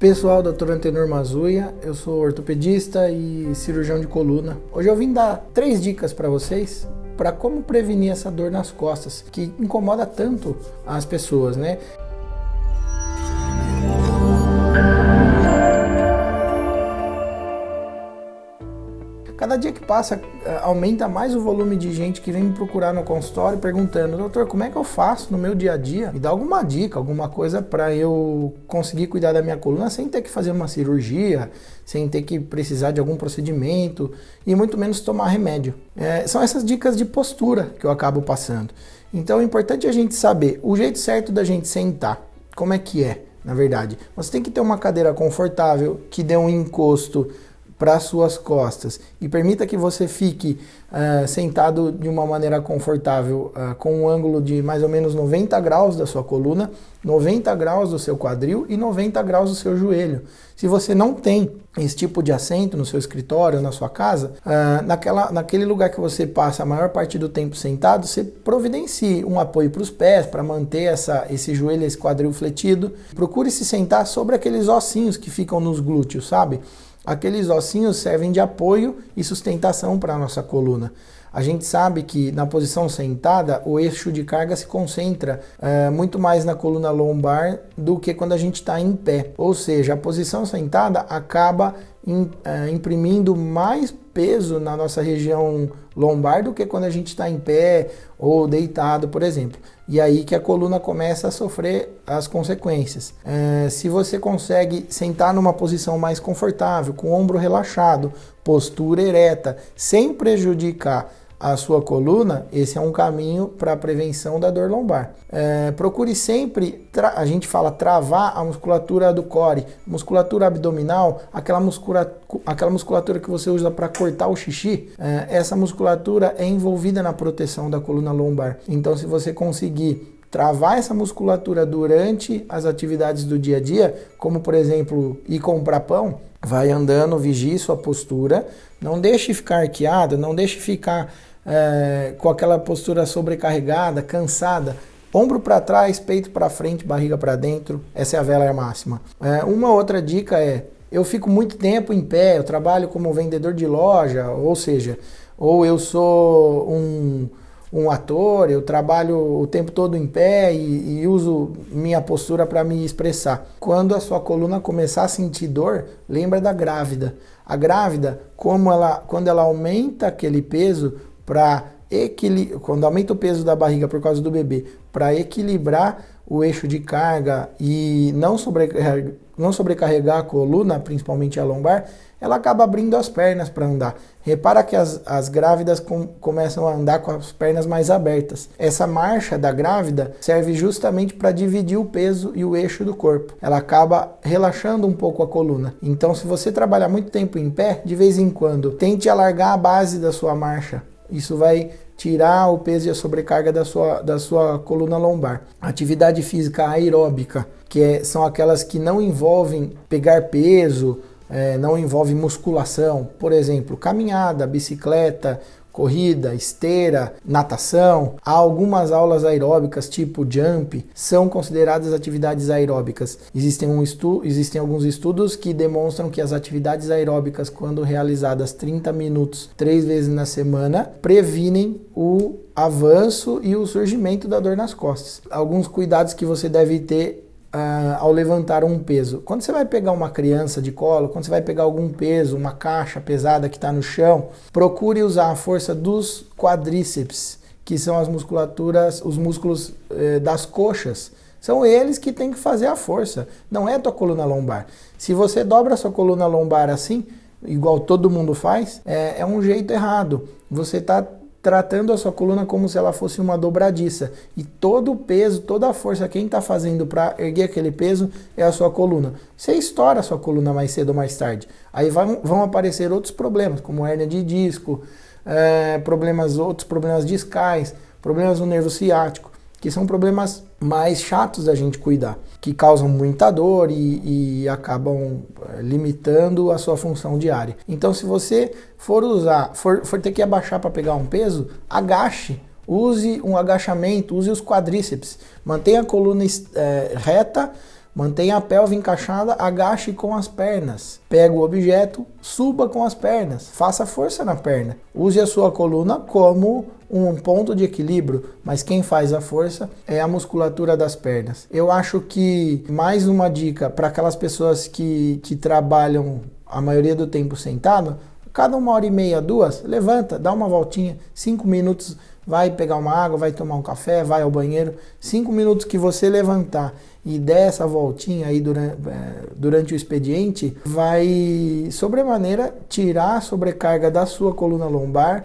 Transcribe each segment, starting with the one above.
Pessoal, Dr. Antenor Mazuia, eu sou ortopedista e cirurgião de coluna. Hoje eu vim dar três dicas para vocês para como prevenir essa dor nas costas que incomoda tanto as pessoas, né? Cada dia que passa, eh, aumenta mais o volume de gente que vem me procurar no consultório perguntando: doutor, como é que eu faço no meu dia a dia? Me dá alguma dica, alguma coisa para eu conseguir cuidar da minha coluna sem ter que fazer uma cirurgia, sem ter que precisar de algum procedimento e muito menos tomar remédio. É, são essas dicas de postura que eu acabo passando. Então é importante a gente saber o jeito certo da gente sentar. Como é que é, na verdade? Você tem que ter uma cadeira confortável, que dê um encosto para suas costas e permita que você fique uh, sentado de uma maneira confortável, uh, com um ângulo de mais ou menos 90 graus da sua coluna, 90 graus do seu quadril e 90 graus do seu joelho. Se você não tem esse tipo de assento no seu escritório, na sua casa, uh, naquela, naquele lugar que você passa a maior parte do tempo sentado, você providencie um apoio para os pés, para manter essa, esse joelho, esse quadril fletido. Procure se sentar sobre aqueles ossinhos que ficam nos glúteos, sabe? Aqueles ossinhos servem de apoio e sustentação para a nossa coluna. A gente sabe que na posição sentada o eixo de carga se concentra é, muito mais na coluna lombar do que quando a gente está em pé. Ou seja, a posição sentada acaba imprimindo mais peso na nossa região lombar do que quando a gente está em pé ou deitado, por exemplo. E aí que a coluna começa a sofrer as consequências. É, se você consegue sentar numa posição mais confortável, com o ombro relaxado, postura ereta, sem prejudicar a sua coluna, esse é um caminho para a prevenção da dor lombar. É, procure sempre, a gente fala travar a musculatura do core, musculatura abdominal, aquela, muscula, aquela musculatura que você usa para cortar o xixi, é, essa musculatura é envolvida na proteção da coluna lombar. Então, se você conseguir travar essa musculatura durante as atividades do dia a dia, como por exemplo ir comprar pão, vai andando, vigie sua postura, não deixe ficar arqueado, não deixe ficar é, com aquela postura sobrecarregada, cansada, ombro para trás, peito para frente, barriga para dentro. Essa é a vela máxima. É, uma outra dica é: eu fico muito tempo em pé, eu trabalho como vendedor de loja, ou seja, ou eu sou um, um ator, eu trabalho o tempo todo em pé e, e uso minha postura para me expressar. Quando a sua coluna começar a sentir dor, lembra da grávida. A grávida, como ela, quando ela aumenta aquele peso, para equilibrar, quando aumenta o peso da barriga por causa do bebê, para equilibrar o eixo de carga e não sobrecarregar, não sobrecarregar a coluna, principalmente a lombar, ela acaba abrindo as pernas para andar. Repara que as, as grávidas com, começam a andar com as pernas mais abertas. Essa marcha da grávida serve justamente para dividir o peso e o eixo do corpo. Ela acaba relaxando um pouco a coluna. Então, se você trabalhar muito tempo em pé, de vez em quando, tente alargar a base da sua marcha isso vai tirar o peso e a sobrecarga da sua, da sua coluna lombar. Atividade física aeróbica, que é, são aquelas que não envolvem pegar peso, é, não envolve musculação, por exemplo, caminhada, bicicleta, corrida, esteira, natação. Algumas aulas aeróbicas, tipo jump, são consideradas atividades aeróbicas. Existem, um estu existem alguns estudos que demonstram que as atividades aeróbicas, quando realizadas 30 minutos três vezes na semana, previnem o avanço e o surgimento da dor nas costas. Alguns cuidados que você deve ter Uh, ao levantar um peso. Quando você vai pegar uma criança de colo, quando você vai pegar algum peso, uma caixa pesada que está no chão, procure usar a força dos quadríceps, que são as musculaturas, os músculos eh, das coxas. São eles que têm que fazer a força, não é a tua coluna lombar. Se você dobra a sua coluna lombar assim, igual todo mundo faz, é, é um jeito errado. Você está tratando a sua coluna como se ela fosse uma dobradiça. E todo o peso, toda a força, quem está fazendo para erguer aquele peso é a sua coluna. Você estoura a sua coluna mais cedo ou mais tarde. Aí vão, vão aparecer outros problemas, como hernia de disco, é, problemas, outros problemas discais, problemas no nervo ciático que são problemas mais chatos da gente cuidar, que causam muita dor e, e, acabam eh, limitando a sua função diária. Então, se você for usar, for, for ter que abaixar para pegar um peso, agache. Use um agachamento, use os quadríceps. Mantenha a coluna é, reta, Mantenha a pelve encaixada, agache com as pernas. Pega o objeto, suba com as pernas. Faça força na perna. Use a sua coluna como um ponto de equilíbrio, mas quem faz a força é a musculatura das pernas. Eu acho que mais uma dica para aquelas pessoas que, que trabalham a maioria do tempo sentado, cada uma hora e meia, duas, levanta, dá uma voltinha, cinco minutos, vai pegar uma água, vai tomar um café, vai ao banheiro, cinco minutos que você levantar e der essa voltinha aí durante, é, durante o expediente, vai sobremaneira tirar a sobrecarga da sua coluna lombar.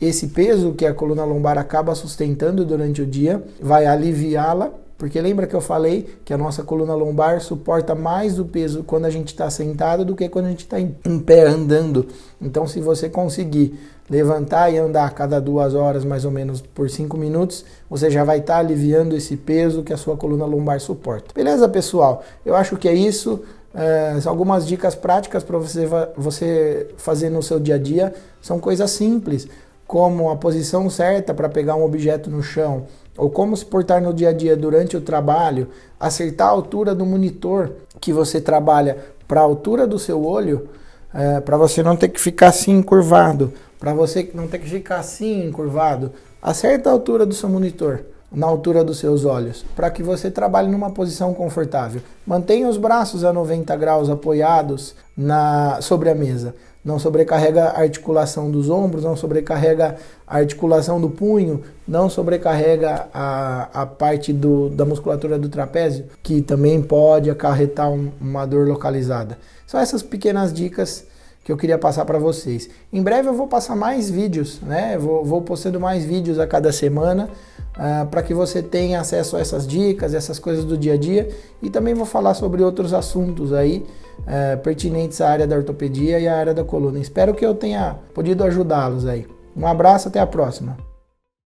Esse peso que a coluna lombar acaba sustentando durante o dia vai aliviá-la, porque lembra que eu falei que a nossa coluna lombar suporta mais o peso quando a gente está sentado do que quando a gente está em, pé andando. Então, se você conseguir levantar e andar a cada duas horas, mais ou menos por cinco minutos, você já vai estar tá aliviando esse peso que a sua coluna lombar suporta. Beleza, pessoal? Eu acho que é isso. É, algumas dicas práticas para você, você fazer no seu dia a dia são coisas simples como a posição certa para pegar um objeto no chão, ou como se portar no dia a dia durante o trabalho, acertar a altura do monitor que você trabalha para a altura do seu olho, é, para você não ter que ficar assim encurvado, para você não ter que ficar assim encurvado, acerta a altura do seu monitor na altura dos seus olhos, para que você trabalhe numa posição confortável. Mantenha os braços a 90 graus apoiados na sobre a mesa não sobrecarrega a articulação dos ombros, não sobrecarrega a articulação do punho, não sobrecarrega a, a parte do, da musculatura do trapézio, que também pode acarretar um, uma dor localizada. São essas pequenas dicas que eu queria passar para vocês. Em breve eu vou passar mais vídeos, né? Vou, vou postando mais vídeos a cada semana uh, para que você tenha acesso a essas dicas, essas coisas do dia a dia e também vou falar sobre outros assuntos aí uh, pertinentes à área da ortopedia e à área da coluna. Espero que eu tenha podido ajudá-los aí. Um abraço, até a próxima.